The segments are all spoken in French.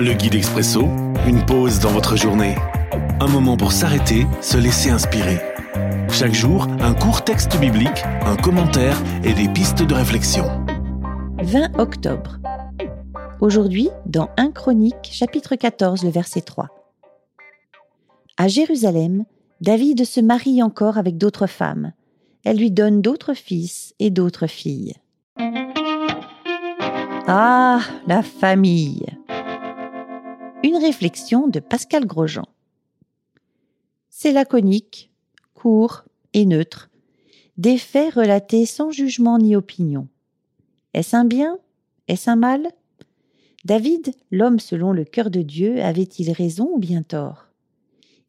Le guide expresso, une pause dans votre journée. Un moment pour s'arrêter, se laisser inspirer. Chaque jour, un court texte biblique, un commentaire et des pistes de réflexion. 20 octobre. Aujourd'hui, dans 1 Chronique, chapitre 14, le verset 3. À Jérusalem, David se marie encore avec d'autres femmes. Elle lui donne d'autres fils et d'autres filles. Ah, la famille une réflexion de Pascal Grosjean. C'est laconique, court et neutre, des faits relatés sans jugement ni opinion. Est-ce un bien? Est-ce un mal? David, l'homme selon le cœur de Dieu, avait-il raison ou bien tort?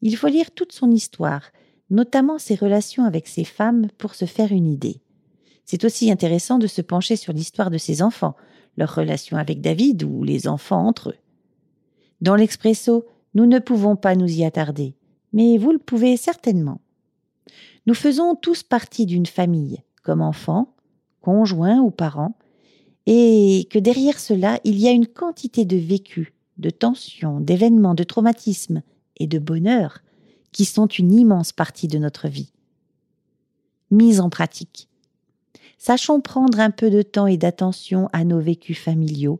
Il faut lire toute son histoire, notamment ses relations avec ses femmes, pour se faire une idée. C'est aussi intéressant de se pencher sur l'histoire de ses enfants, leurs relations avec David ou les enfants entre eux. Dans l'expresso, nous ne pouvons pas nous y attarder, mais vous le pouvez certainement. Nous faisons tous partie d'une famille, comme enfants, conjoints ou parents, et que derrière cela, il y a une quantité de vécus, de tensions, d'événements, de traumatismes et de bonheur qui sont une immense partie de notre vie. Mise en pratique. Sachons prendre un peu de temps et d'attention à nos vécus familiaux